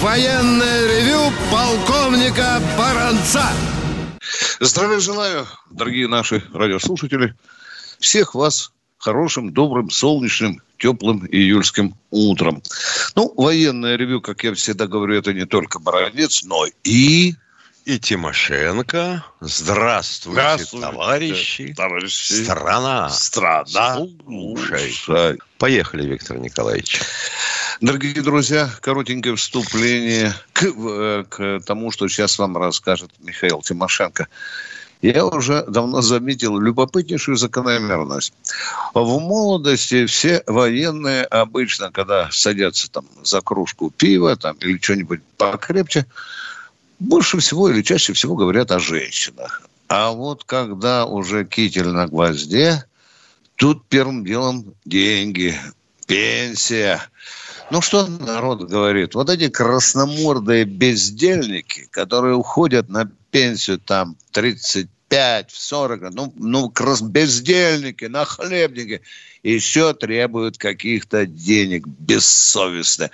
военное ревю полковника Баранца. Здравия желаю, дорогие наши радиослушатели. Всех вас хорошим, добрым, солнечным, теплым июльским утром. Ну, военное ревю, как я всегда говорю, это не только Баранец, но и и Тимошенко. Здравствуйте, Здравствуйте, товарищи. товарищи. Страна. страна. Слушай. Слушай. Поехали, Виктор Николаевич. Дорогие друзья, коротенькое вступление к, э, к тому, что сейчас вам расскажет Михаил Тимошенко. Я уже давно заметил любопытнейшую закономерность. В молодости все военные обычно, когда садятся там за кружку пива там, или что-нибудь покрепче, больше всего или чаще всего говорят о женщинах. А вот когда уже китель на гвозде, тут первым делом деньги, пенсия. Ну, что народ говорит? Вот эти красномордые бездельники, которые уходят на пенсию там 35, в 40, ну, ну крас- бездельники, нахлебники, еще требуют каких-то денег бессовестно.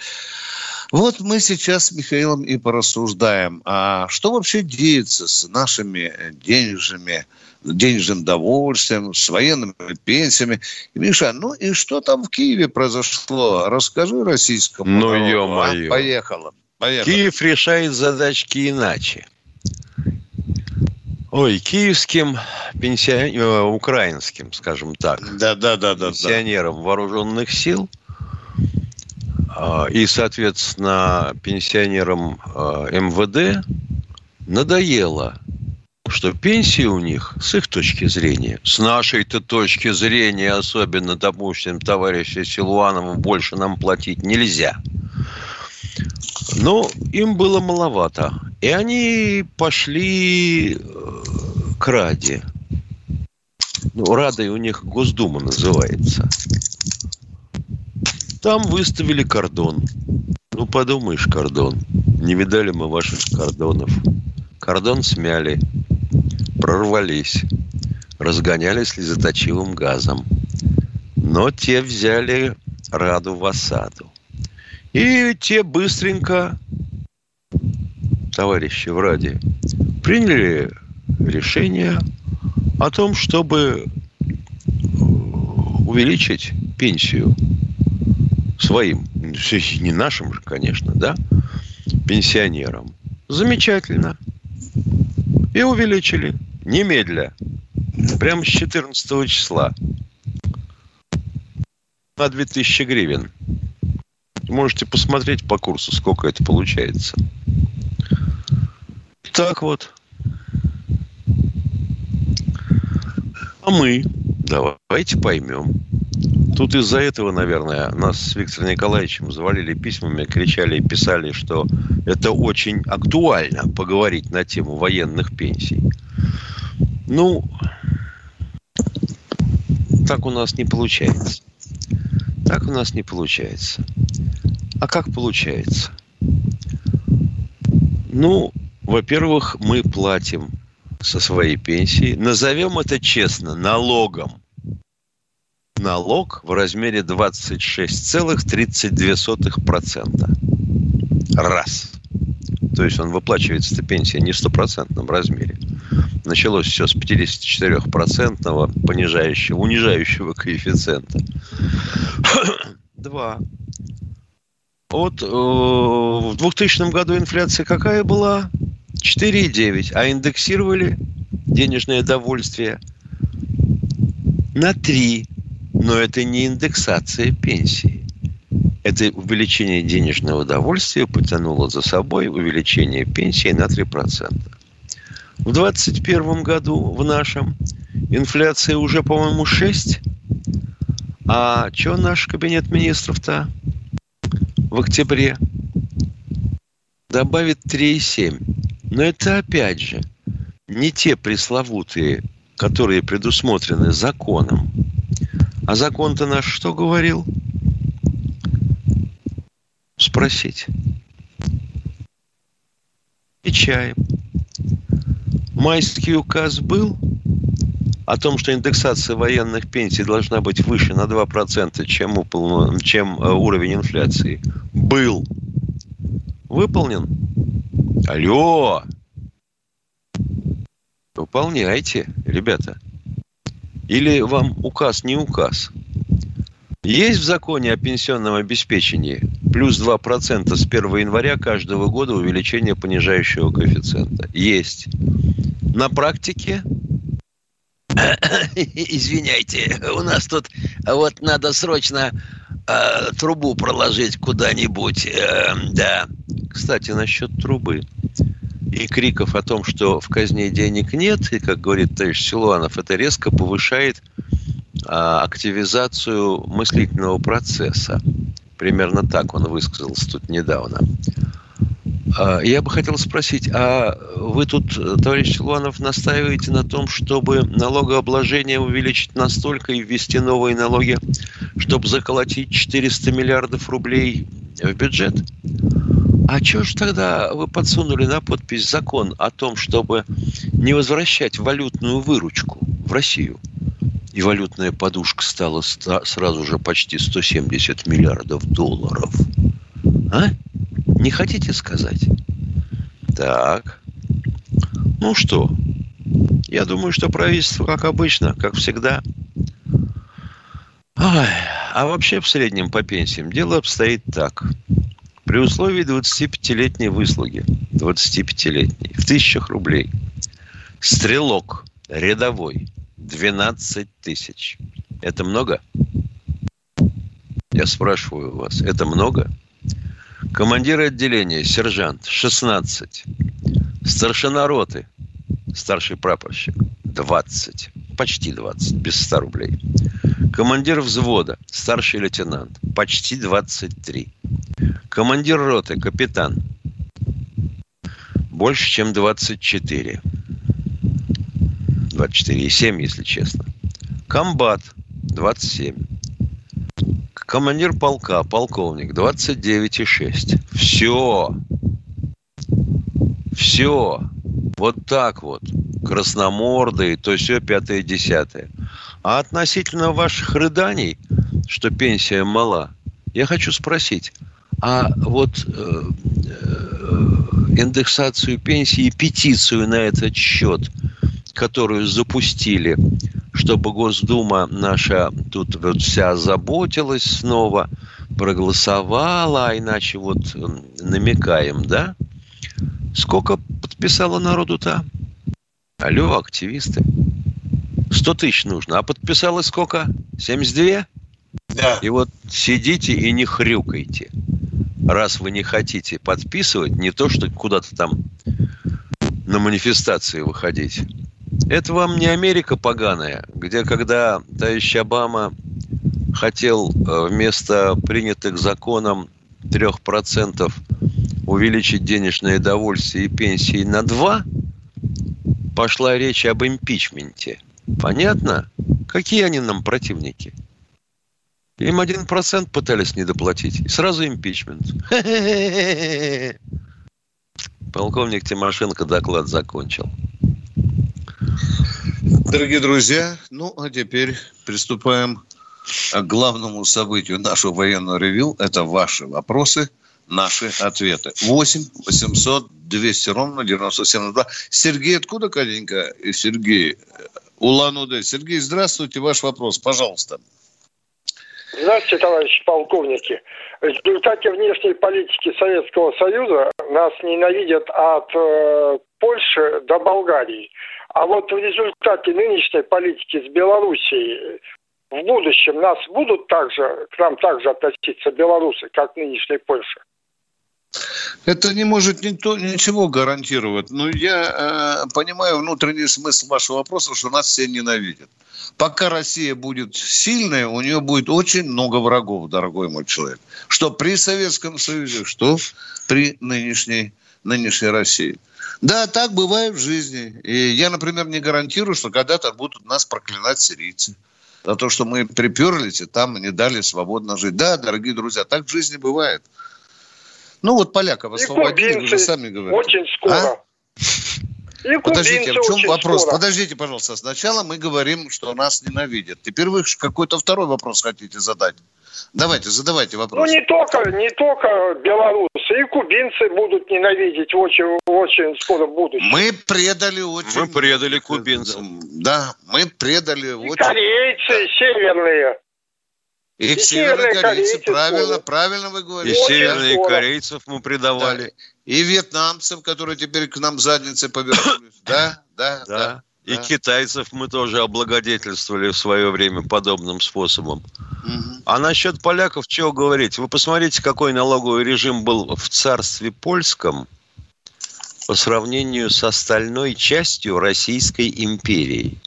Вот мы сейчас с Михаилом и порассуждаем, а что вообще деется с нашими денежными, денежным довольствием, с военными пенсиями. Миша, ну и что там в Киеве произошло? Расскажи российскому Ну, народу, ё-моё. а? Поехала. Поехала. Киев решает задачки иначе. Ой, киевским пенсионерам, украинским, скажем так, Да, да, да, да, да. пенсионерам вооруженных сил а, и, соответственно, пенсионерам а, МВД надоело, что пенсии у них, с их точки зрения, с нашей-то точки зрения, особенно, допустим, товарища Силуанова, больше нам платить нельзя. Но им было маловато. И они пошли э, к Раде. Ну, Радой у них Госдума называется. Там выставили кордон. Ну, подумаешь, кордон. Не видали мы ваших кордонов. Кордон смяли, прорвались, разгоняли слезоточивым газом. Но те взяли Раду в осаду. И те быстренько, товарищи в Раде, приняли решение о том, чтобы увеличить пенсию своим, не нашим же, конечно, да, пенсионерам. Замечательно. И увеличили. Немедля. Прямо с 14 числа. На 2000 гривен. Можете посмотреть по курсу, сколько это получается. Так вот. А мы давайте поймем. Тут из-за этого, наверное, нас с Виктором Николаевичем завалили письмами, кричали и писали, что это очень актуально поговорить на тему военных пенсий. Ну, так у нас не получается. Так у нас не получается. А как получается? Ну, во-первых, мы платим со своей пенсии, назовем это честно, налогом. Налог в размере 26,32%. Раз. То есть он выплачивается, эта пенсия не в стопроцентном размере. Началось все с 54-процентного понижающего, унижающего коэффициента. Два. Вот э, в 2000 году инфляция какая была? 4,9. А индексировали денежное довольствие на 3. Но это не индексация пенсии. Это увеличение денежного довольствия потянуло за собой увеличение пенсии на 3%. В 2021 году, в нашем, инфляция уже, по-моему, 6. А что наш кабинет министров-то в октябре? Добавит 3,7. Но это опять же не те пресловутые, которые предусмотрены законом. А закон-то наш что говорил? Спросить. И чаем. Майский указ был о том, что индексация военных пенсий должна быть выше на 2%, чем, упол... чем э, уровень инфляции. Был. Выполнен? Алло! Выполняйте, ребята. Или вам указ не указ? Есть в законе о пенсионном обеспечении плюс 2% с 1 января каждого года увеличение понижающего коэффициента? Есть. На практике Извиняйте, у нас тут вот надо срочно э, трубу проложить куда-нибудь. Э, да. Кстати, насчет трубы и криков о том, что в казне денег нет, и, как говорит товарищ Силуанов, это резко повышает а, активизацию мыслительного процесса. Примерно так он высказался тут недавно. А, я бы хотел спросить, а вы тут, товарищ Силуанов, настаиваете на том, чтобы налогообложение увеличить настолько и ввести новые налоги, чтобы заколотить 400 миллиардов рублей в бюджет? А что ж тогда вы подсунули на подпись закон о том, чтобы не возвращать валютную выручку в Россию? И валютная подушка стала сразу же почти 170 миллиардов долларов. А? Не хотите сказать? Так. Ну что? Я думаю, что правительство, как обычно, как всегда. Ой, а вообще в среднем по пенсиям дело обстоит так. При условии 25-летней выслуги, 25-летней, в тысячах рублей, стрелок рядовой 12 тысяч. Это много? Я спрашиваю вас, это много? Командир отделения, сержант, 16. Старшина роты, старший прапорщик, 20. Почти 20, без 100 рублей. Командир взвода, старший лейтенант, почти 23. Командир роты, капитан, больше, чем 24. 24,7, если честно. Комбат, 27. Командир полка, полковник, 29,6. Все. Все. Вот так вот. Красномордые, то все пятое, десятое. А относительно ваших рыданий, что пенсия мала, я хочу спросить, а вот э, э, индексацию пенсии петицию на этот счет, которую запустили чтобы Госдума наша тут вот вся заботилась снова, проголосовала, а иначе вот намекаем, да? Сколько подписало народу-то? Алло, активисты. 100 тысяч нужно. А подписалось сколько? 72? Да. И вот сидите и не хрюкайте. Раз вы не хотите подписывать, не то, что куда-то там на манифестации выходить. Это вам не Америка поганая, где когда товарищ Обама хотел э, вместо принятых законом 3% увеличить денежное довольствие и пенсии на 2, пошла речь об импичменте. Понятно? Какие они нам противники? Им один процент пытались недоплатить. И сразу импичмент. Полковник Тимошенко доклад закончил. Дорогие друзья, ну а теперь приступаем к главному событию нашего военного ревю. Это ваши вопросы, наши ответы. 8 800 200 ровно 9702. Сергей, откуда, Катенька? Сергей, Улан-Удэ. Сергей, здравствуйте, ваш вопрос, пожалуйста. Здравствуйте, товарищи полковники. В результате внешней политики Советского Союза нас ненавидят от э, Польши до Болгарии. А вот в результате нынешней политики с Белоруссией в будущем нас будут также, к нам также относиться белорусы, как нынешней Польша? Это не может никто, ничего гарантировать. Но я э, понимаю внутренний смысл вашего вопроса, что нас все ненавидят. Пока Россия будет сильной, у нее будет очень много врагов, дорогой мой человек. Что при Советском Союзе, что при нынешней нынешней России. Да, так бывает в жизни. И я, например, не гарантирую, что когда-то будут нас проклинать сирийцы. За то, что мы приперлись и там не дали свободно жить. Да, дорогие друзья, так в жизни бывает. Ну вот поляков освободили, вы же сами говорите. Очень скоро. А? И Подождите, а в чем вопрос? Скоро. Подождите, пожалуйста. Сначала мы говорим, что нас ненавидят. Теперь вы какой-то второй вопрос хотите задать. Давайте, задавайте вопрос. Ну, не только, не только белорусы, и кубинцы будут ненавидеть очень, очень скоро будущем. Мы предали очень... Мы предали кубинцам. Да, мы предали и очень... корейцы северные. И, и северные корейцы, правильно, скоро. правильно вы говорите. И северные скоро. корейцев мы предавали. Да. И вьетнамцев, которые теперь к нам задницей повернулись. Да, да, да. И китайцев мы тоже облагодетельствовали в свое время подобным способом. Угу. А насчет поляков чего говорить? Вы посмотрите, какой налоговый режим был в царстве польском по сравнению с остальной частью Российской империи.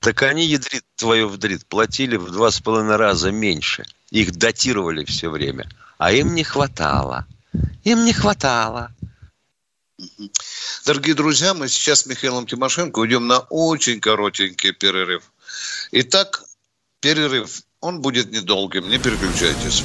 Так они, ядрит твою вдрит, платили в два с половиной раза меньше. Их датировали все время. А им не хватало. Им не хватало. Дорогие друзья, мы сейчас с Михаилом Тимошенко уйдем на очень коротенький перерыв. Итак, перерыв. Он будет недолгим, не переключайтесь.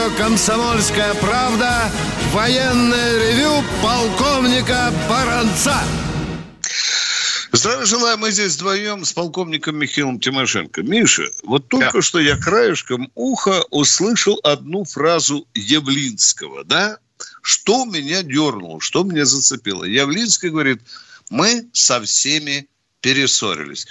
Радио «Комсомольская правда» военное ревю полковника Баранца. Здравия желаю, мы здесь вдвоем с полковником Михаилом Тимошенко. Миша, вот только да. что я краешком уха услышал одну фразу Явлинского, да? Что меня дернуло, что меня зацепило? Явлинский говорит, мы со всеми перессорились.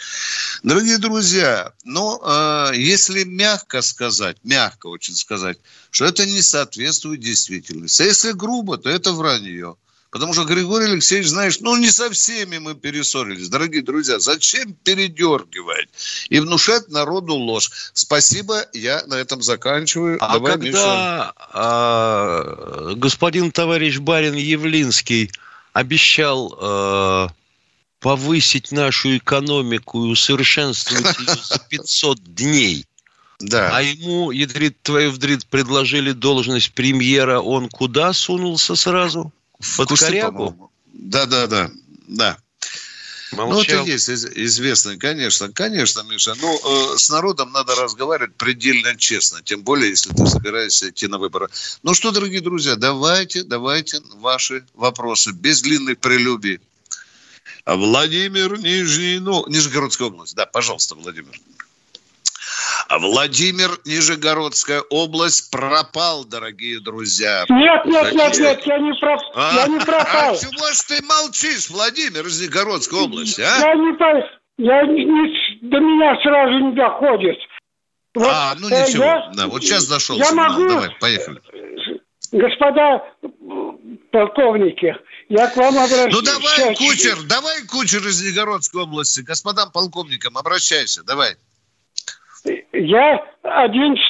Дорогие друзья, ну, э, если мягко сказать, мягко очень сказать, что это не соответствует действительности. А если грубо, то это вранье. Потому что Григорий Алексеевич, знаешь, ну не со всеми мы перессорились. Дорогие друзья, зачем передергивать и внушать народу ложь? Спасибо, я на этом заканчиваю. А Давай, когда а, господин товарищ Барин Явлинский обещал а, повысить нашу экономику и усовершенствовать ее за 500 дней. Да. А ему, ядрит твою вдрит, предложили должность премьера, он куда сунулся сразу? Под Кусты, корягу? Да, да, да, да. Молчал. Ну, это есть известно, конечно, конечно, Миша. Ну, э, с народом надо разговаривать предельно честно, тем более, если ты собираешься идти на выборы. Ну что, дорогие друзья, давайте, давайте ваши вопросы без длинных прелюбий. Владимир Нижний, ну, Нижегородская область. Да, пожалуйста, Владимир. Владимир, Нижегородская область пропал, дорогие друзья. Нет, нет, нет, нет, я не, проп... а? я не пропал. А чего ж ты молчишь, Владимир из Нижегородской области, а? Я не я не, не, до меня сразу не доходит. Вот, а, ну ничего, я, да, вот сейчас зашел я сигнал. могу, Давай, поехали. Господа полковники, я к вам обращаюсь. Ну давай, Кучер, давай, Кучер из Нижегородской области, господам полковникам, обращайся, давай. Я 11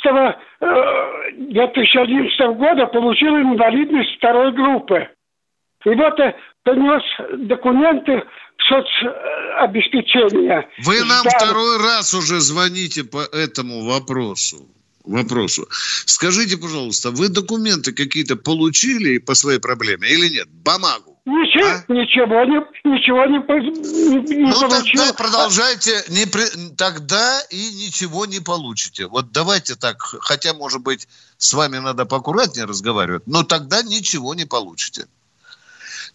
2011 э, года получил инвалидность второй группы. И вот э, принес документы соцобеспечения. Вы нам Сдал... второй раз уже звоните по этому вопросу вопросу. Скажите, пожалуйста, вы документы какие-то получили по своей проблеме или нет? Бумагу? Ничего, а? ничего не, ничего не, не, ну, получил. тогда продолжайте, не при, тогда и ничего не получите. Вот давайте так, хотя, может быть, с вами надо поаккуратнее разговаривать, но тогда ничего не получите.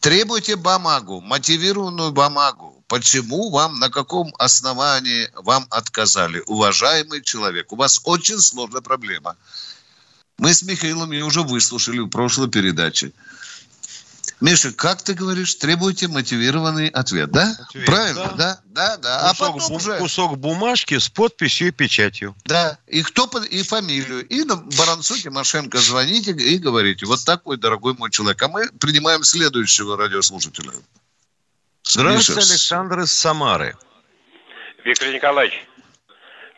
Требуйте бумагу, мотивированную бумагу. Почему вам, на каком основании вам отказали? Уважаемый человек, у вас очень сложная проблема. Мы с Михаилом ее уже выслушали в прошлой передаче. Миша, как ты говоришь, требуете мотивированный ответ, да? Ответ, Правильно, да, да, да, да. Кусок, а потом бу- уже, кусок бумажки с подписью и печатью. да, и кто под- и фамилию, и на Баранцу Тимошенко звоните и говорите, вот такой дорогой мой человек. А мы принимаем следующего радиослушателя. Здравствуйте, Миша, Александр из Самары. Виктор Николаевич,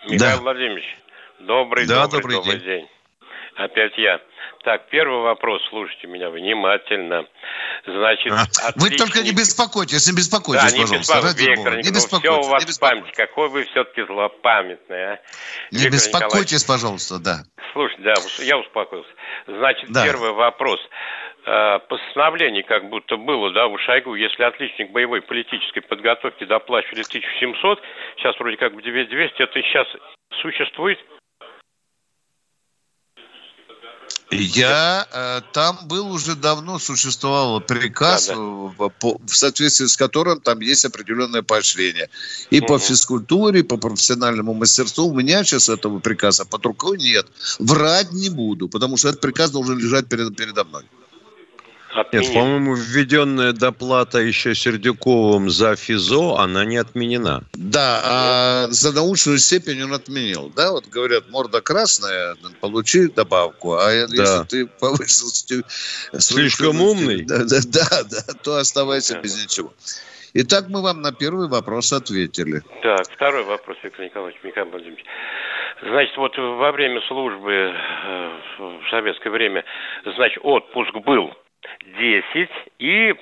Михаил Владимирович, добрый, Да, добрый, добрый добрый, день. день. Опять я. Так, первый вопрос, слушайте меня внимательно. Значит, А, Вы только не отличник- беспокойтесь, не беспокойтесь, да, не пожалуйста, беспокойтесь, ради Виктор бога. Не Николаевич, все у беспокойтесь, вас не беспокойтесь. Какой вы все-таки злопамятный, а? Не Виктор беспокойтесь, пожалуйста, да. Слушайте, да, я успокоился. Значит, Да. первый вопрос. Э, Постановление как будто было, да, у Шойгу, если отличник боевой политической подготовки доплачивали 1700, сейчас вроде как в 9200, это сейчас существует? Я э, там был уже давно, существовал приказ, Да, да. э, по- в соответствии с которым там есть определенное поощрение. И по Мгм. физкультуре, и по профессиональному мастерству. У меня сейчас этого приказа под рукой нет. Врать не буду, потому что этот приказ должен лежать перед, передо мной. Нет, Отменить. по-моему, введенная доплата еще Сердюковым за ФИЗО, она не отменена. Да, а за научную степень он отменил. Да, вот говорят, морда красная, получи добавку, а если ты повысил Слишком умный? Да, да, да, да, то оставайся Да. без ничего. Итак, мы вам на первый вопрос ответили. Так, второй вопрос, Виктор Николаевич, Михаил Владимирович. Значит, вот во время службы э, в советское время, значит, отпуск был 10 и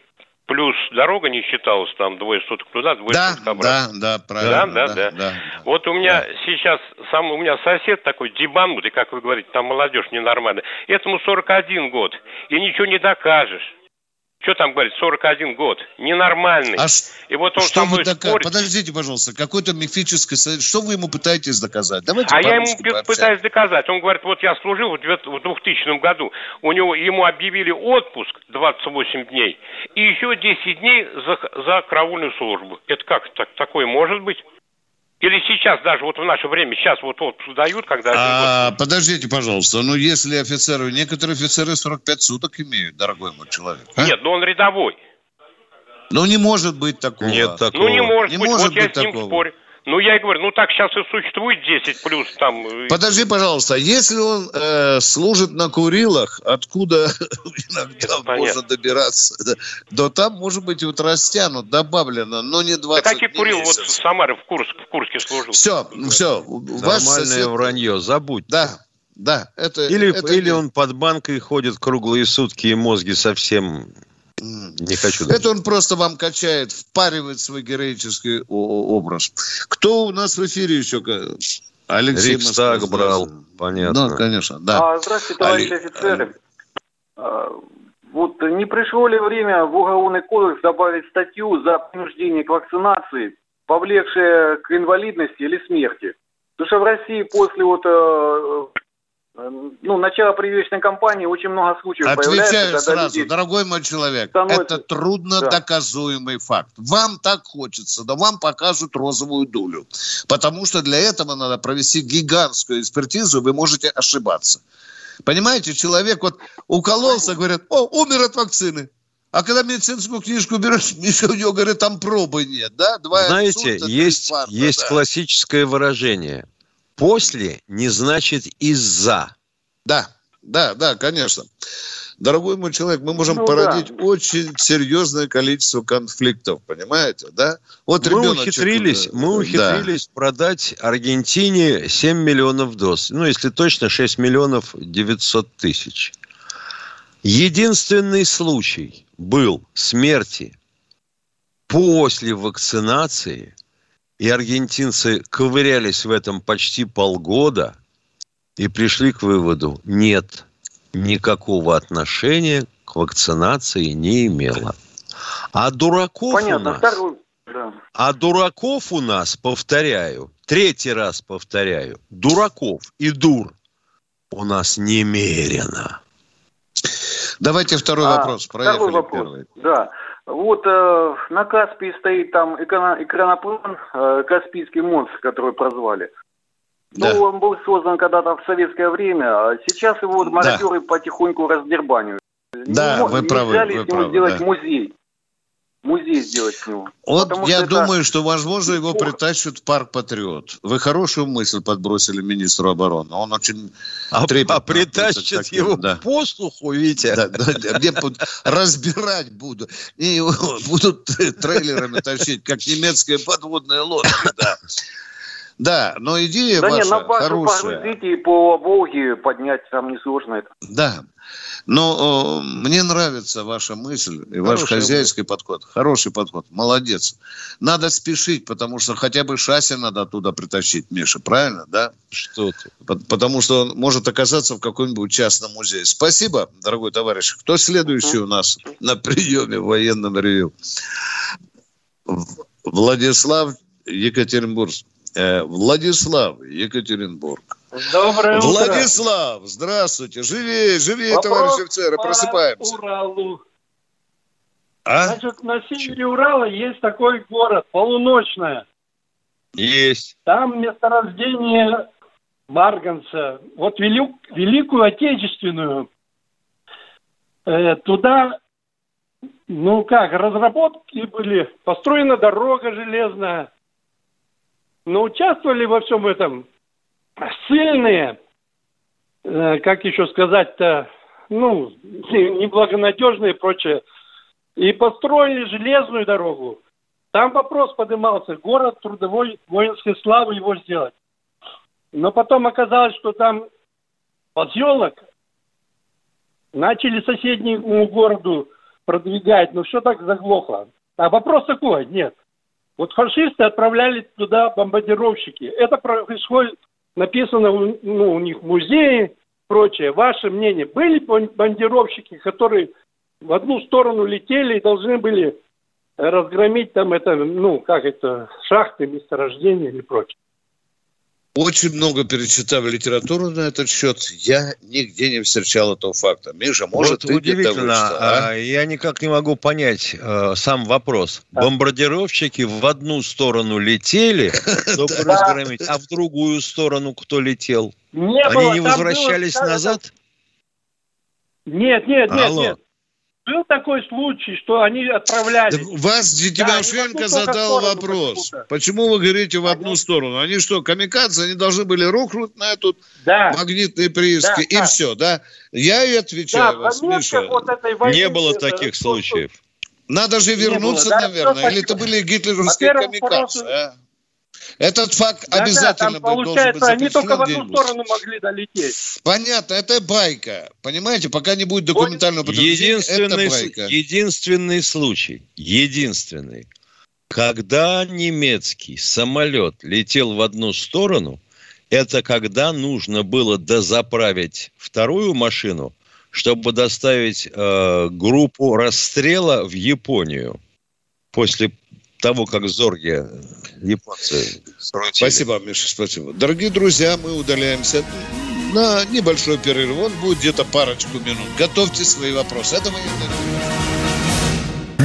плюс дорога не считалась, там двое суток туда, двое Да, суток обратно. да, да, правильно. Да, да, да. Вот у меня сейчас, сам у меня сосед такой дебанутый, как вы говорите, там молодежь ненормальная. Этому 41 год, и ничего не докажешь. Что там говорит, 41 год, ненормальный. А и вот он со что мной дока- спорит. Подождите, пожалуйста, какой-то мифический совет. Что вы ему пытаетесь доказать? Давайте А я ему пообщаемся. пытаюсь доказать. Он говорит, вот я служил в 2000 году, у него ему объявили отпуск 28 дней и еще 10 дней за, за караульную службу. Это как так, такое может быть? Или сейчас даже вот в наше время, сейчас вот отпуск дают, когда... А, подождите, пожалуйста, ну если офицеры, некоторые офицеры 45 суток имеют, дорогой мой человек. а? Нет, но он рядовой. Ну не может быть такого. Нет такого. Ну не может Не быть, может вот я быть с ним такого. спорю. Ну я и говорю, ну так сейчас и существует 10 плюс там... э, Подожди, пожалуйста, если он э, служит на Курилах, откуда иногда понятно. можно добираться, да, то там, может быть, вот растянут, добавлено, но не Да 20 какие дней Курил в вот в. Самаре, в, Курск, в Курске служил. Все, все, Нормальное сосед... вранье, забудь. Да, да, это... Или, это или не- он под банкой ходит круглые сутки, и мозги совсем. Не хочу. даже. Это он просто вам качает, впаривает свой героический образ. Кто у нас в эфире еще? Алексей Рикстаг Москва, брал, понятно. Ну, конечно, да. А, здравствуйте, товарищи Али- офицеры. А, Вот не пришло ли время в Уголовный кодекс добавить статью за принуждение к вакцинации, повлекшее к инвалидности или смерти? Потому что в России после вот, э, ну, начала прививочной кампании очень много случаев появляется, Отвечаю когда сразу, люди... дорогой мой человек, становятся- это трудно Да. доказуемый факт. Вам так хочется, да вам покажут розовую дулю. Потому что для этого надо провести гигантскую экспертизу, вы можете ошибаться. Понимаете, человек вот укололся, говорят, о, умер от вакцины. А когда медицинскую книжку берешь, Миша, у него, говорит, там пробы нет, да? Два Знаете, инсульта, есть, инфаркта, есть да. классическое выражение. После не значит из-за. Да, да, да, конечно. Дорогой мой человек, мы можем Ну породить да. очень серьезное количество конфликтов, понимаете, да? Вот Мы ухитрились, э, мы да. ухитрились продать Аргентине 7 миллионов доз. Ну, если точно, 6 миллионов 900 тысяч. Единственный случай был смерти после вакцинации, и аргентинцы ковырялись в этом почти полгода и пришли к выводу, нет, никакого отношения к вакцинации не имело. А дураков у Понятно, нас... второй... Да. А дураков у нас, повторяю, третий раз повторяю, дураков и дур у нас немерено. Давайте второй А, вопрос. Второй Проехали вопрос. первый. Да. Вот э, на Каспии стоит там экрано- экраноплан э, «Каспийский монстр», который прозвали. Да. Ну, он был создан когда-то в советское время, а сейчас его вот мародеры потихоньку раздербанивают. Да, Не вы мо- правы, Нельзя вы правы, сделать да. музей? Музей сделать с него. Вот Потому я что это- думаю, что, возможно, его Плохо. притащат в парк Патриот. Вы хорошую мысль подбросили министру обороны. Он очень А, трепетно а притащат таким, его да. по слуху, Витя. Да, да, да, где разбирать буду. И его будут трейлерами тащить, как немецкие подводные лодки. Да, да но идея Да ваша на базу хорошая. погрузить и по Волге поднять там несложно это. Да. Но э, мне нравится ваша мысль и ваш Хорошая хозяйский подход. Хороший подход. Молодец. Надо спешить, потому что хотя бы шасси надо оттуда притащить, Миша. Правильно, да? Что ты? По- Потому что он может оказаться в каком-нибудь частном музее. Спасибо, дорогой товарищ. Кто следующий у нас на приеме в военном ревю? Владислав Екатеринбург. Э, Владислав Екатеринбург. Доброе утро. Владислав, здравствуйте. Живее, живее, Вопрос товарищи офицеры, просыпаемся. Уралу. А? Значит, на севере Урала есть такой город, полуночная. Есть. Там месторождение марганца. Вот велик- Великую Отечественную. э, туда, ну как, разработки были, построена дорога железная. Но участвовали во всем этом сильные, э, как еще сказать-то, ну, неблагонадежные и прочее. И построили железную дорогу. Там вопрос поднимался, город трудовой воинской славы его сделать. Но потом оказалось, что там поселок начали соседнему городу продвигать, но все так заглохло. А вопрос такой, нет. Вот фашисты отправляли туда бомбардировщики. Это происходит, написано ну, у них в музее, прочее. Ваше мнение, были бом- бомбардировщики, которые в одну сторону летели и должны были разгромить там это, ну, как это, шахты, месторождения или прочее. Очень много перечитав литературу на этот счет. Я нигде не встречал этого факта. Миша, может, вот ты где-то удивительно, вычитал, а? а, я никак не могу понять э, сам вопрос. Бомбардировщики в одну сторону летели, чтобы разгромить, а в другую сторону кто летел? Они не возвращались назад? Нет, нет, нет, Алло. нет. Был такой случай, что они отправляли. Так вас Тимошенко Да, они задал вопрос. почему-то. Почему вы говорите в одну сторону? Они что, камикадзе? Они должны были рухнуть на эту Да. магнитные прииски, Да, и да. все, да? Я и Да, отвечаю в вас, Миша. вот этой войны, Не было это, таких случаев. Надо же вернуться, было, да, наверное. Или это были гитлеровские камикадзе, а? Этот факт Да, да, обязательно там, бы должен быть они только в запечатлен одну где-нибудь. сторону могли долететь. Понятно, это байка. Понимаете, пока не будет документального подтверждения, это байка. единственный случай, единственный, когда немецкий самолет летел в одну сторону, это когда нужно было дозаправить вторую машину, чтобы доставить э, группу расстрела в Японию после того, как Зорги э, японцы скрутили. Спасибо, Миша, спасибо. Дорогие друзья, мы удаляемся на небольшой перерыв. Он будет где-то парочку минут. Готовьте свои вопросы. Это военный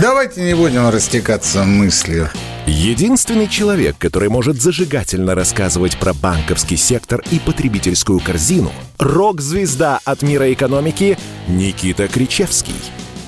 Давайте не будем растекаться мыслью. Единственный человек, который может зажигательно рассказывать про банковский сектор и потребительскую корзину – рок-звезда от мира экономики Никита Кричевский.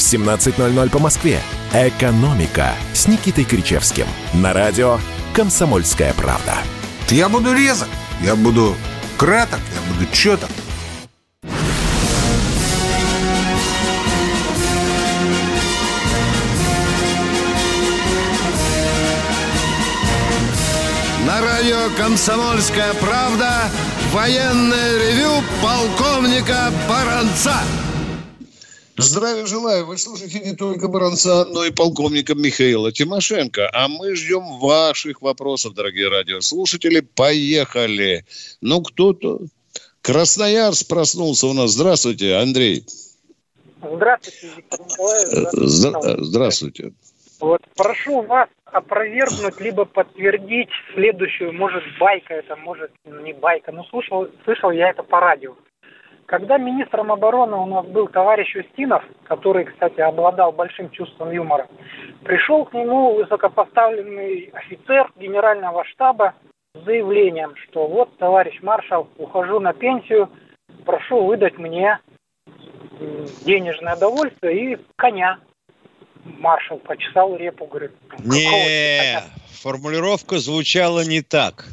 в 17.00 по Москве. «Экономика» с Никитой Кричевским. На радио «Комсомольская правда». Я буду резок, я буду краток, я буду четок. На радио «Комсомольская правда» военное ревю полковника Баранца. Здравия желаю. Вы слушаете не только Баранца, но и полковника Михаила Тимошенко. А мы ждем ваших вопросов, дорогие радиослушатели. Поехали. Ну, кто-то... Красноярск проснулся у нас. Здравствуйте, Андрей. Здравствуйте, Виктор Николаевич. Здра- Здравствуйте. Вот прошу вас опровергнуть либо подтвердить следующую, может байка это, может не байка, но слышал, слышал я это по радио. Когда министром обороны у нас был товарищ Устинов, который, кстати, обладал большим чувством юмора, пришел к нему высокопоставленный офицер генерального штаба с заявлением, что вот, товарищ маршал, ухожу на пенсию, прошу выдать мне денежное довольствие и коня. Маршал почесал репу, говорит, Не, формулировка звучала не так.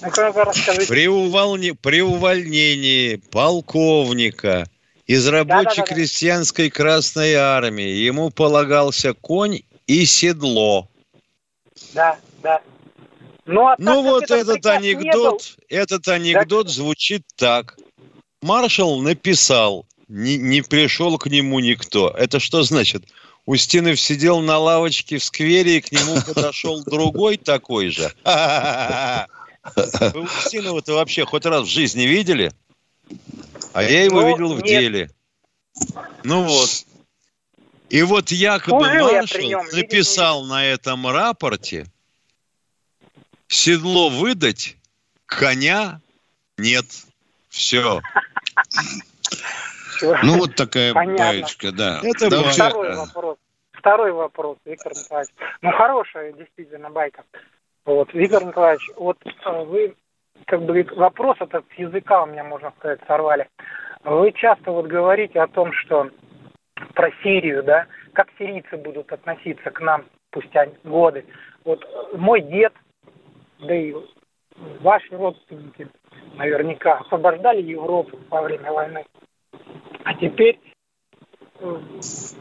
Ну-ка расскажите. При, увольне- при увольнении полковника из рабочей Да-да-да-да. крестьянской Красной Армии ему полагался конь и седло. Да, да. Ну, а Ну вот этот анекдот, этот анекдот звучит так. Маршал написал, не, не пришел к нему никто. Это что значит? Устинов сидел на лавочке в сквере, и к нему подошел другой такой же. Вы Устинова-то вообще хоть раз в жизни видели? А я его Ну, видел в нет. деле. Ну вот. И вот якобы Служил маршал нем, написал на этом рапорте, седло выдать, коня нет. Все. Ну, вот такая Понятно. баечка, да. Это Да, байка. вообще, Второй вопрос. Второй вопрос, Виктор Николаевич. Ну, хорошая действительно байка. Вот, Виктор Николаевич, вот э, вы, как бы, вопрос этот с языка у меня, можно сказать, сорвали. Вы часто вот говорите о том, что про Сирию, да, как сирийцы будут относиться к нам спустя годы. Вот мой дед, да и ваши родственники наверняка освобождали Европу во время войны. А теперь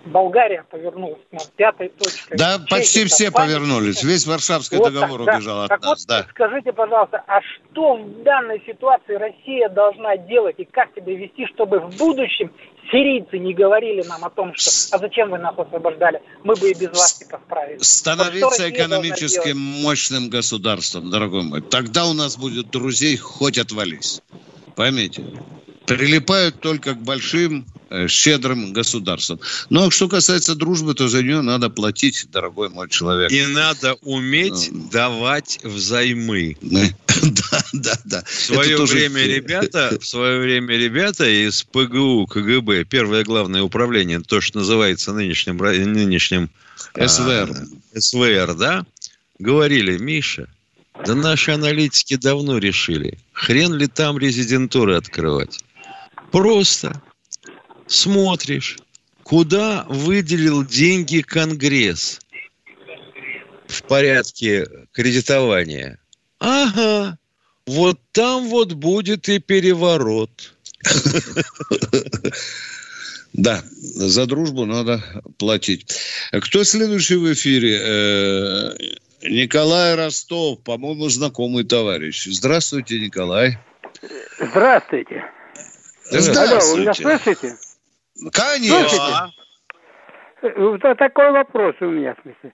Болгария повернулась на пятой точке. Да, Чехия, почти все Испания. повернулись. Весь Варшавский Вот договор так, да. убежал от Так нас, вот, да. скажите, пожалуйста, а что в данной ситуации Россия должна делать и как себя вести, чтобы в будущем сирийцы не говорили нам о том, что «а зачем вы нас освобождали? Мы бы и без вас типа справились». Вот Становиться должна экономически мощным государством, дорогой мой. Тогда у нас будет друзей хоть отвались. Поймите. Прилипают только к большим, щедрым государствам. Ну, а что касается дружбы, то за нее надо платить, дорогой мой человек. И надо уметь давать взаймы. Да, да, да. В свое тоже- время ребята, в свое время ребята из ПГУ, КГБ, первое главное управление, то, что называется нынешним, нынешним а, СВР. СВР, да, говорили, Миша, да наши аналитики давно решили, хрен ли там резидентуры открывать. Просто смотришь, куда выделил деньги Конгресс в порядке кредитования. Ага, вот там вот будет и переворот. Да, за дружбу надо платить. Кто следующий в эфире? Э, Николай Ростов, по-моему, знакомый товарищ. Здравствуйте, Николай. Здравствуйте. Здравствуйте. Алло, вы меня слышите? Конечно. Вот такой вопрос у меня, в смысле.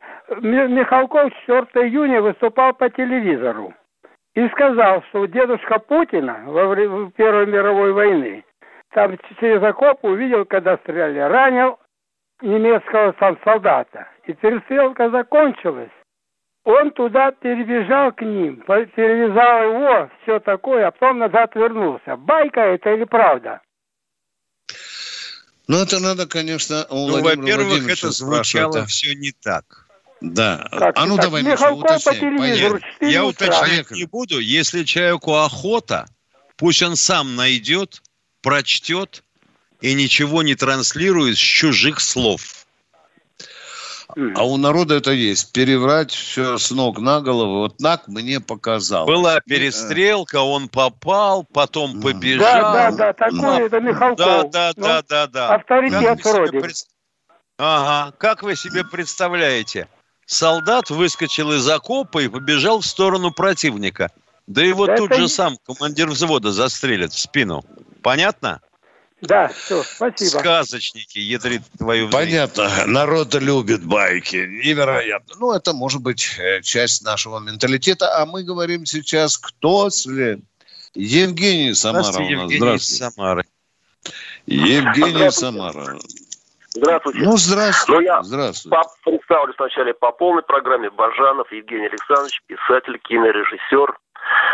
Михалков 4 июня выступал по телевизору и сказал, что дедушка Путина во время Первой мировой войны там через окоп увидел, когда стреляли, ранил немецкого там солдата. И перестрелка закончилась. Он туда перебежал к ним, перевязал его, все такое, а потом назад вернулся. Байка это или правда? Ну, это надо, конечно, у Ну, во-первых, это звучало все не так. Да. Как а ну так? давай, Миша, уточняй. телевизору Поехали. 4 Я уточнять не буду. Если человеку охота, пусть он сам найдет, прочтет и ничего не транслирует с чужих слов. А у народа это есть. Переврать все с ног на голову. Вот так мне показал. Была перестрелка, он попал, потом побежал. Да, да, да, такое это Михалков. Да, да, Ну, да, да, да. авторитет вроде. пред- Ага. Как вы себе представляете? Солдат выскочил из окопа и побежал в сторону противника. Да его Да тут это же не- сам командир взвода застрелит в спину. Понятно? Да, все, спасибо. Сказочники, ядрит твою в Понятно. Народ любит байки. Невероятно. Ну, это может быть э, часть нашего менталитета. А мы говорим сейчас, кто след. Евгений Самара Здравствуйте, у нас. Евгений Здравствуйте. Самары. Евгений Здравствуйте. Самара. Здравствуйте. Ну, здравствуйте. Ну, я здравствуйте. представлю сначала по полной программе Бажанов Евгений Александрович, писатель, кинорежиссер,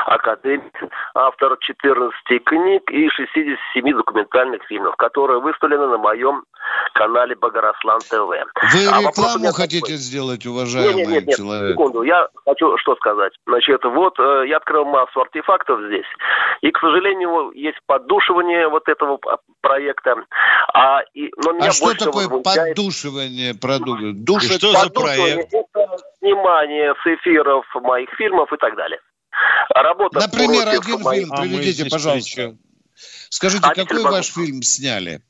академик, автор 14 книг и 67 документальных фильмов, которые выставлены на моем канале Богорослан ТВ. Вы а рекламу хотите такой. сделать, уважаемый нет, нет, нет, человек? секунду, я хочу что сказать. Значит, вот э, я открыл массу артефактов здесь, и, к сожалению, есть поддушивание вот этого проекта. А, и, но меня а что больше такое возмущает... поддушивание продукта? Душит что за проект? Это снимание с эфиров моих фильмов и так далее. Работа Например, один моих... фильм приведите, а пожалуйста. Скажите, Обитель какой ваш фильм сняли?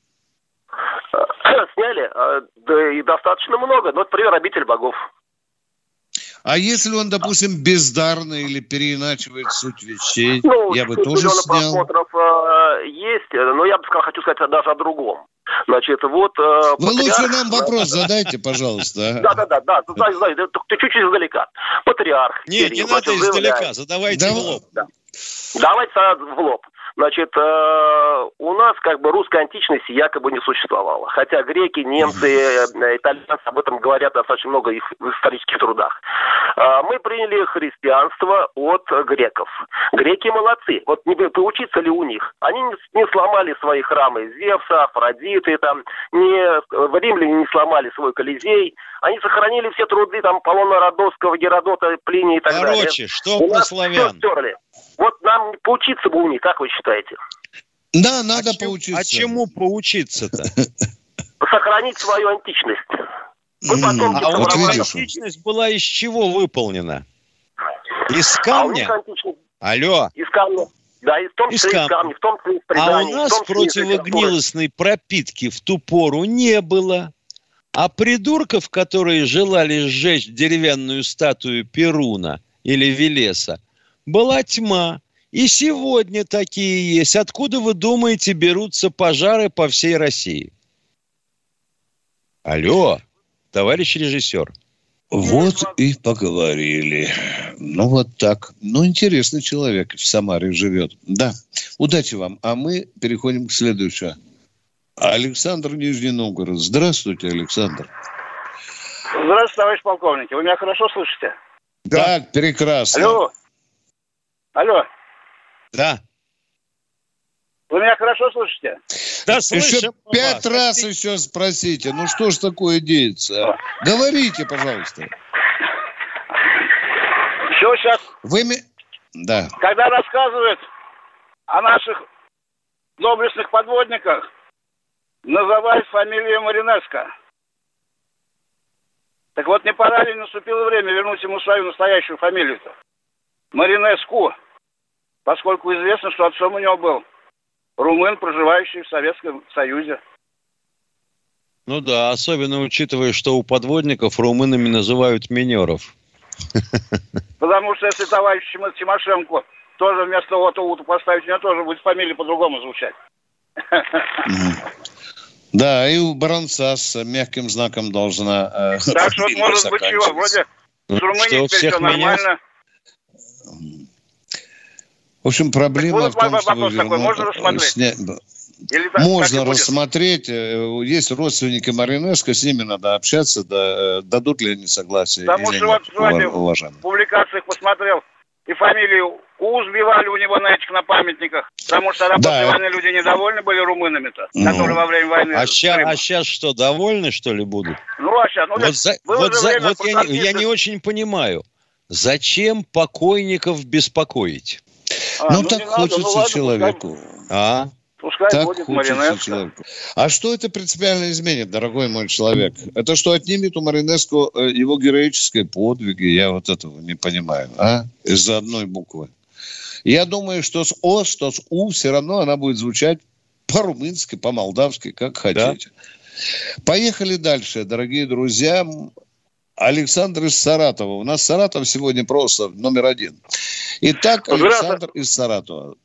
Сняли? А, да и достаточно много. Ну, например, «Обитель богов». А если он, допустим, бездарный или переиначивает суть вещей, ну, я бы тоже снял. просмотров э, есть, но я бы сказал, хочу сказать даже о другом. Значит, вот... Э, Вы патриарх... лучше нам вопрос задайте, пожалуйста. Да-да-да, да, ты чуть-чуть издалека. Патриарх. Нет, не надо издалека, задавайте в лоб. Давайте в лоб. Значит, э, у нас как бы русской античности якобы не существовало. Хотя греки, немцы, э, итальянцы об этом говорят достаточно много их в исторических трудах. Э, мы приняли христианство от греков. Греки молодцы. Вот не поучиться ли у них? Они не сломали свои храмы Зевса, Афродиты, там, не, в римляне не сломали свой Колизей. Они сохранили все труды там Полона Родовского, Геродота, Плиния и так Короче, далее. Короче, что про славян? Все стерли. Вот нам поучиться бы у них, как вы считаете? Да, надо а поучиться. А чему поучиться-то? Сохранить свою античность. Вы потом а вот античность была из чего выполнена? Из камня? А Алло. Из камня. Да, и в том числе из камня, в том числе из преданий, А у нас противогнилостной пропитки в ту пору не было. А придурков, которые желали сжечь деревянную статую Перуна или Велеса, была тьма. И сегодня такие есть. Откуда, вы думаете, берутся пожары по всей России? Алло, товарищ режиссер. Вот и поговорили. Ну, вот так. Ну, интересный человек в Самаре живет. Да. Удачи вам. А мы переходим к следующему. Александр Нижний Новгород. Здравствуйте, Александр. Здравствуйте, товарищ полковник. Вы меня хорошо слышите? Да, прекрасно. Алло. Алло. Да. Вы меня хорошо слышите? Да, слышим. Еще пять вас. раз еще спросите. Ну что ж такое деется? А? Говорите, пожалуйста. Все сейчас. Вы... Да. Когда рассказывают о наших доблестных подводниках, называют фамилию Маринеско. Так вот, не пора ли наступило время вернуть ему свою настоящую фамилию-то? Маринеску поскольку известно, что отцом у него был румын, проживающий в Советском Союзе. Ну да, особенно учитывая, что у подводников румынами называют минеров. Потому что если товарищ Тимошенко тоже вместо Ота Уту поставить, у него тоже будет фамилия по-другому звучать. Да, и у Баранца с мягким знаком должна... Э, так что, может быть, чего, вроде с Румынией теперь все нормально. В общем, проблема в том, что верну... можно рассмотреть? Сня... Или так, можно так рассмотреть. Э, есть родственники Маринеско, с ними надо общаться, да, э, дадут ли они согласие. Потому что вот сегодня в публикациях посмотрел, и фамилию У сбивали у него на этих на памятниках, потому что после да. войны люди недовольны были румынами-то, ну. которые во время войны... А сейчас, а сейчас что, довольны, что ли, будут? Ну, а сейчас... Ну, вот за, вот за, вот я, я не очень понимаю, зачем покойников беспокоить? А, ну, ну, так хочется надо, ну, человеку. Пускай, а? Пускай так будет хочется человеку. А что это принципиально изменит, дорогой мой человек? Это что отнимет у Маринеско э, его героические подвиги? Я вот этого не понимаю, а? Из-за одной буквы. Я думаю, что с О, что с У все равно она будет звучать по-румынски, по-молдавски, как хотите. Да? Поехали дальше, дорогие друзья. Александр из Саратова. У нас Саратов сегодня просто номер один. Итак, Александр из Саратова.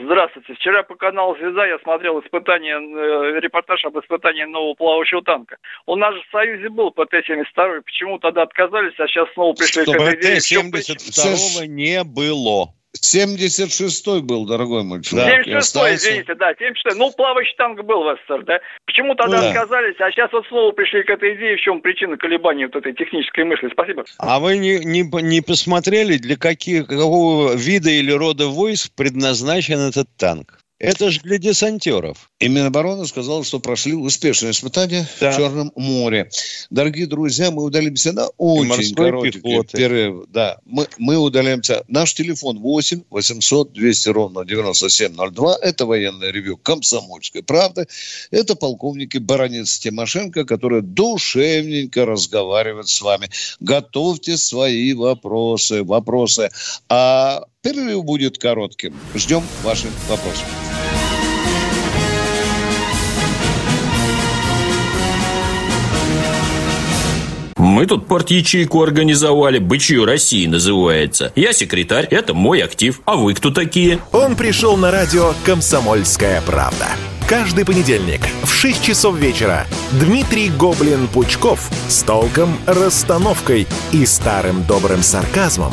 Здравствуйте. Вчера по каналу «Звезда» я смотрел испытание, э, репортаж об испытании нового плавающего танка. У нас же в Союзе был ПТ-72, почему тогда отказались, а сейчас снова пришли Что к этой ПТ-72 не было. 76-й был, дорогой мой человек. 76-й, извините, да, 76-й. Ну, плавающий танк был в СССР, да? Почему тогда да. отказались, а сейчас вот снова пришли к этой идее, в чем причина колебания вот этой технической мысли? Спасибо. А вы не, не, не посмотрели, для каких, какого вида или рода войск предназначен этот танк? Это же для десантеров. И Минобороны сказал, что прошли успешные испытания да. в Черном море. Дорогие друзья, мы удаlimся на очень короткий перерыв. Да, мы, мы удаляемся. Наш телефон 8 800 200 ровно 9702. Это военное ревю «Комсомольской правды». Это полковники Баранец Тимошенко, которые душевненько разговаривают с вами. Готовьте свои вопросы. Вопросы. А перерыв будет коротким. Ждем ваших вопросов. Мы тут порт-ячейку организовали, «Бычью России» называется. Я секретарь, это мой актив. А вы кто такие? Он пришел на радио «Комсомольская правда». Каждый понедельник в 6 часов вечера Дмитрий Гоблин-Пучков с толком, расстановкой и старым добрым сарказмом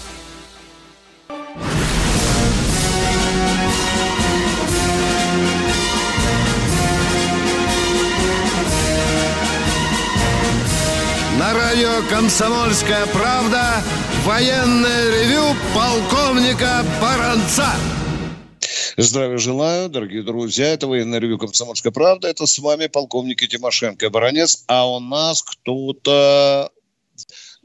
«Комсомольская правда» Военное ревю полковника Баранца. Здравия желаю, дорогие друзья. Это военное ревю «Комсомольская правда». Это с вами полковник Тимошенко и Баранец. А у нас кто-то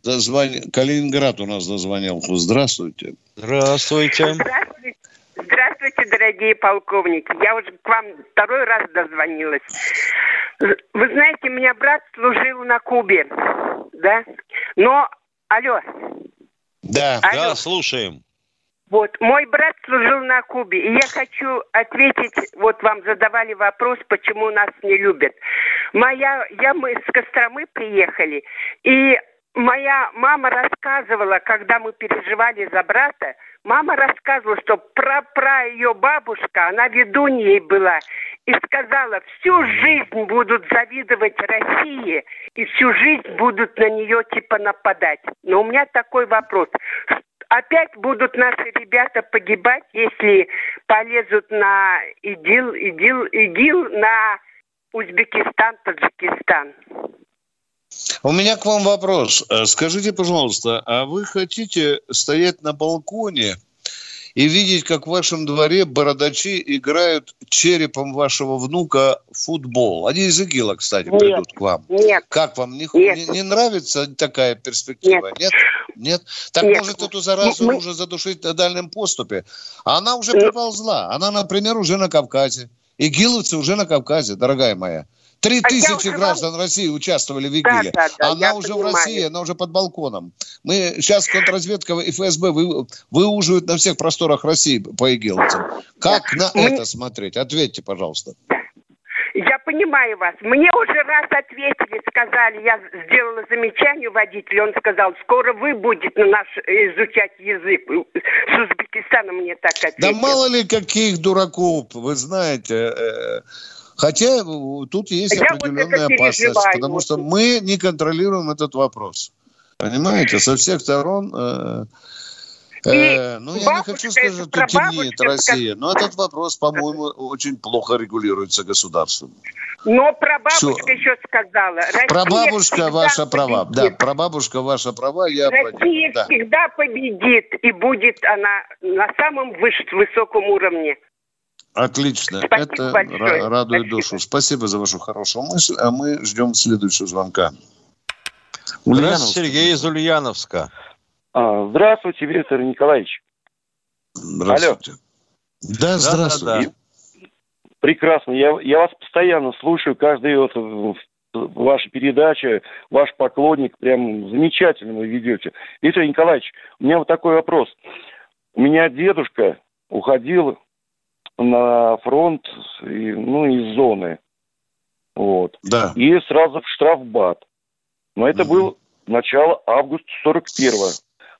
дозвонил. Калининград у нас дозвонил. Здравствуйте. Здравствуйте. Здравствуйте. Здравствуйте, дорогие полковники. Я уже к вам второй раз дозвонилась. Вы знаете, у меня брат служил на Кубе, да? Но, алло, да, Алло. да, слушаем. Вот, мой брат служил на Кубе, и я хочу ответить, вот вам задавали вопрос, почему нас не любят. Моя, я, мы с Костромы приехали, и моя мама рассказывала, когда мы переживали за брата, мама рассказывала, что пра-пра ее бабушка, она ведуньей была, и сказала, всю жизнь будут завидовать России, и всю жизнь будут на нее типа нападать. Но у меня такой вопрос. Опять будут наши ребята погибать, если полезут на ИДИЛ, ИДИЛ, ИГИЛ на Узбекистан, Таджикистан. У меня к вам вопрос. Э, скажите, пожалуйста, а вы хотите стоять на балконе и видеть, как в вашем дворе бородачи играют черепом вашего внука в футбол? Они из ИГИЛа, кстати, нет, придут к вам. Нет. Как вам? Не, нет. не, не нравится такая перспектива? Нет? Нет? нет? Так нет. может эту заразу Мы... уже задушить на дальнем поступе? А она уже приползла. Она, например, уже на Кавказе. ИГИЛовцы уже на Кавказе, дорогая моя. Три тысячи граждан вам... России участвовали в ИГИЛе. Да, да, да, она уже понимаю. в России, она уже под балконом. Мы сейчас контрразведка и ФСБ вы, выуживают на всех просторах России по ИГИЛовцам. Как да. на Мы... это смотреть? Ответьте, пожалуйста. Я понимаю вас. Мне уже раз ответили, сказали, я сделала замечание водителю, он сказал, скоро вы будете наш изучать язык. С Узбекистана мне так ответили. Да мало ли каких дураков, вы знаете. Э, Хотя тут есть Я определенная вот опасность, потому что мы не контролируем этот вопрос. Понимаете, со всех сторон... Э, э, ну, я не хочу сказать, что темнеет Россия, но этот вопрос, по-моему, очень плохо регулируется государством. Но прабабушка Все. еще сказала. Россия прабабушка ваша права. Да, прабабушка ваша права. Я Россия да. всегда победит, и будет она на самом высшем, высоком уровне. Отлично. Спасибо Это большое. радует Спасибо. душу. Спасибо за вашу хорошую мысль. А мы ждем следующего звонка. Здравствуйте, Сергей из Ульяновска. А, здравствуйте, Виктор Николаевич. Здравствуйте. Алло. Да, здравствуйте. Прекрасно. Я, я вас постоянно слушаю, каждый вот ваша передача, ваш поклонник, прям замечательно вы ведете. Виктор Николаевич, у меня вот такой вопрос. У меня дедушка уходил на фронт, и, ну, из зоны. Вот. Да. И сразу в штрафбат. Но это угу. был начало августа 41-го.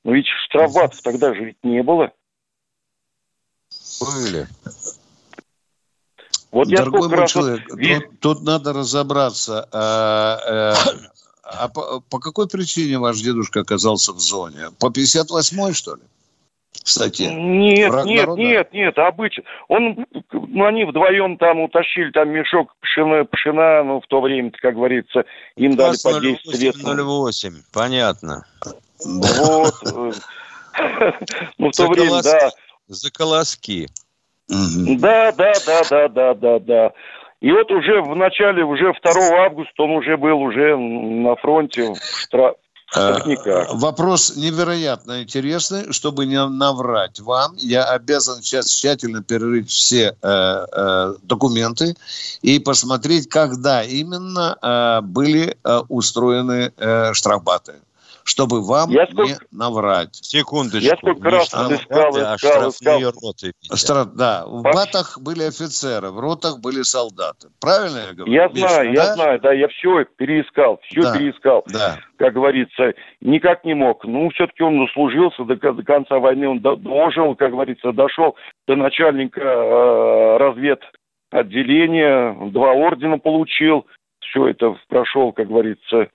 Но ведь штрафбатов тогда же ведь не было. Были. Вот Дорогой я мой человек, вот... тут, тут надо разобраться. А, а, а по, по какой причине ваш дедушка оказался в зоне? По 58-й, что ли? Кстати. Нет, Враг нет, народа? нет, нет, обычно. Он, ну, они вдвоем там утащили там мешок пшена, пшена ну, в то время как говорится, им дали по 10 лет. 08, понятно. Вот. Э, ну, в то время, да. За колоски. Да, да, да, да, да, да, да. И вот уже в начале, уже 2 августа он уже был уже на фронте в, штраф, Э, вопрос невероятно интересный. Чтобы не наврать вам, я обязан сейчас тщательно перерыть все э, э, документы и посмотреть, когда именно э, были э, устроены э, штрафбаты чтобы вам я сколько... не наврать. Секундочку. Я сколько раз искал, искал, искал, искал. роты. Штраф, да, в Паш... батах были офицеры, в ротах были солдаты. Правильно я говорю? Я Миша, знаю, да? я знаю, да, я все переискал, все да, переискал. Да. Как говорится, никак не мог. Ну, все-таки он заслужился до, до конца войны, он дожил, как говорится, дошел до начальника э, развед отделения, два ордена получил, все это прошел, как говорится,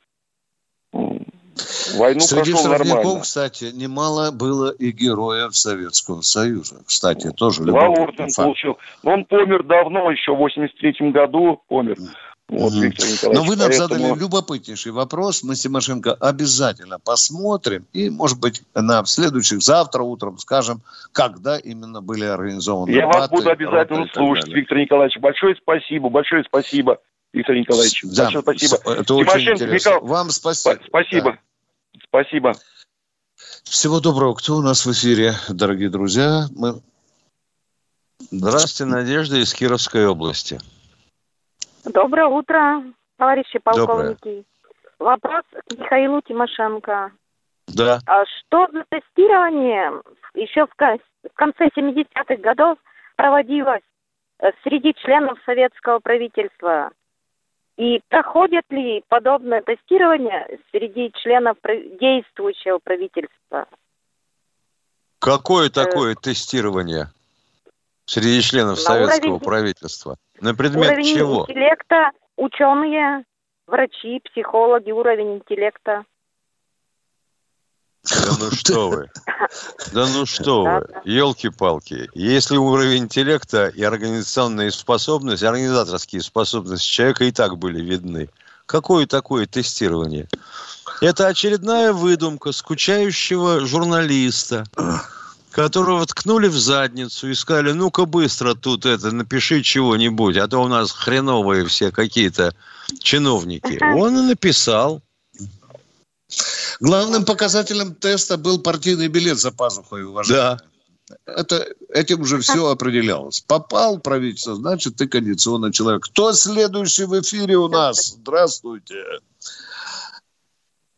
Войну Среди штрафников, кстати, немало было и героев Советского Союза. Кстати, тоже Два ордена получил. Но он помер давно, еще в 83 году помер. Вот, Но вы нам поэтому... задали любопытнейший вопрос. Мы Тимошенко обязательно посмотрим. И, может быть, на следующих, завтра утром скажем, когда именно были организованы Я вас буду обязательно слушать, Виктор Николаевич. Большое спасибо, большое спасибо, Виктор Николаевич. Да, большое спасибо. Это очень интересно. Михаил, Вам спасибо. Спасибо. Да. Спасибо. Всего доброго. Кто у нас в эфире, дорогие друзья? Мы... Здравствуйте, Надежда из Кировской области. Доброе утро, товарищи полковники. Доброе. Вопрос к Михаилу Тимошенко. Да. А что за тестирование еще в конце 70-х годов проводилось э, среди членов советского правительства? И проходят ли подобное тестирование среди членов действующего правительства? Какое э, такое тестирование среди членов На советского уровень... правительства? На предмет уровень чего? интеллекта, ученые, врачи, психологи, уровень интеллекта. Да ну что вы. Да ну что вы. Елки-палки. Если уровень интеллекта и организационные способности, организаторские способности человека и так были видны, какое такое тестирование? Это очередная выдумка скучающего журналиста, которого ткнули в задницу и сказали, ну-ка быстро тут это, напиши чего-нибудь, а то у нас хреновые все какие-то чиновники. Он и написал. Главным показателем теста был партийный билет за пазухой, уважаемый. Да. Это, этим уже все определялось. Попал в правительство, значит, ты кондиционный человек. Кто следующий в эфире у нас? Здравствуйте.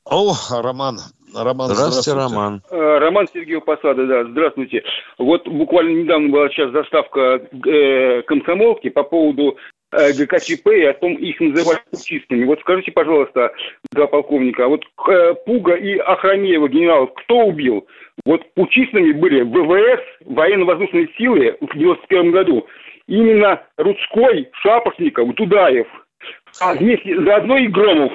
О, Роман. Роман, здравствуйте, здравствуйте. Роман. Э, Роман Сергей Посада, да, здравствуйте. Вот буквально недавно была сейчас заставка э, комсомолки по поводу Э, ГКЧП и о том, их называют путистами. Вот скажите, пожалуйста, два полковника, а вот э, Пуга и Охранеева генералов кто убил? Вот путистами были ВВС, военно-воздушные силы в 91 году. Именно Рудской, Шапошников, Тудаев. А вместе заодно и Громов.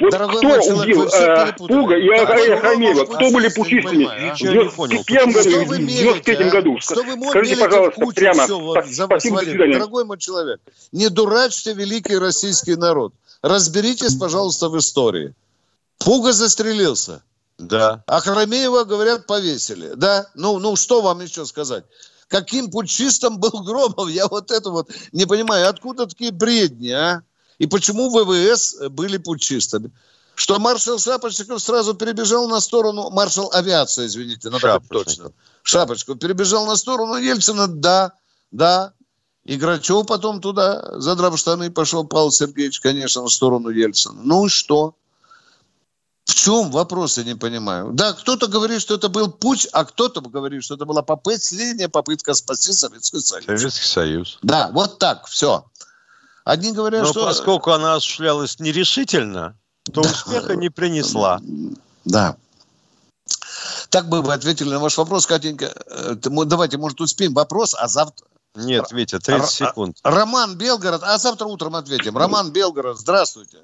Вот Дорогой кто человек, убил э, Пуга и Охранеева? Кто были путистами? В 91 году, в 93 году. Что вы Скажите, пожалуйста, прямо. Спасибо, до свидания. Дорогой мой человек, не дурачьте великий российский народ. Разберитесь, пожалуйста, в истории. Пуга застрелился. Да. А Хромеева, говорят, повесили. Да? Ну, ну, что вам еще сказать? Каким путчистом был Громов? Я вот это вот не понимаю. Откуда такие бредни, а? И почему ВВС были путчистами? Что маршал Шапошников сразу перебежал на сторону, маршал авиации, извините, надо точно. шапочку, перебежал на сторону Ельцина, да, да. И Грачев потом туда, задрав штаны, пошел Павел Сергеевич, конечно, в сторону Ельцина. Ну и что? В чем вопрос, я не понимаю. Да, кто-то говорит, что это был путь, а кто-то говорит, что это была последняя попытка спасти Советский Союз. Советский Союз. Да, вот так, все. Одни говорят, Но что... поскольку она осуществлялась нерешительно, то успеха не принесла. Да. Так бы вы ответили на ваш вопрос, Катенька. Э, Давайте, может, успеем вопрос, а завтра... Нет, Витя, 30 Р- секунд. Роман Белгород, а завтра утром ответим. Роман Белгород, здравствуйте.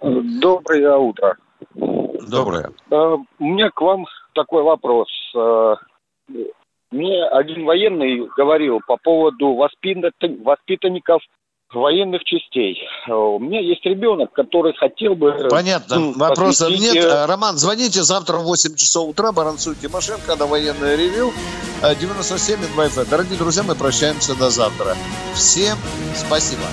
Доброе утро. Доброе. Э, У меня к вам такой вопрос. Э, Мне один военный говорил по поводу воспита- воспитанников военных частей. Э, У меня есть ребенок, который хотел бы... э, Понятно, ну, вопросов посвятить, нет. э, Роман, звоните завтра в 8 часов утра, Баранцу Тимошенко на военное ревю. Э, 97 и 2 FM. Дорогие друзья, мы прощаемся до завтра. Всем спасибо.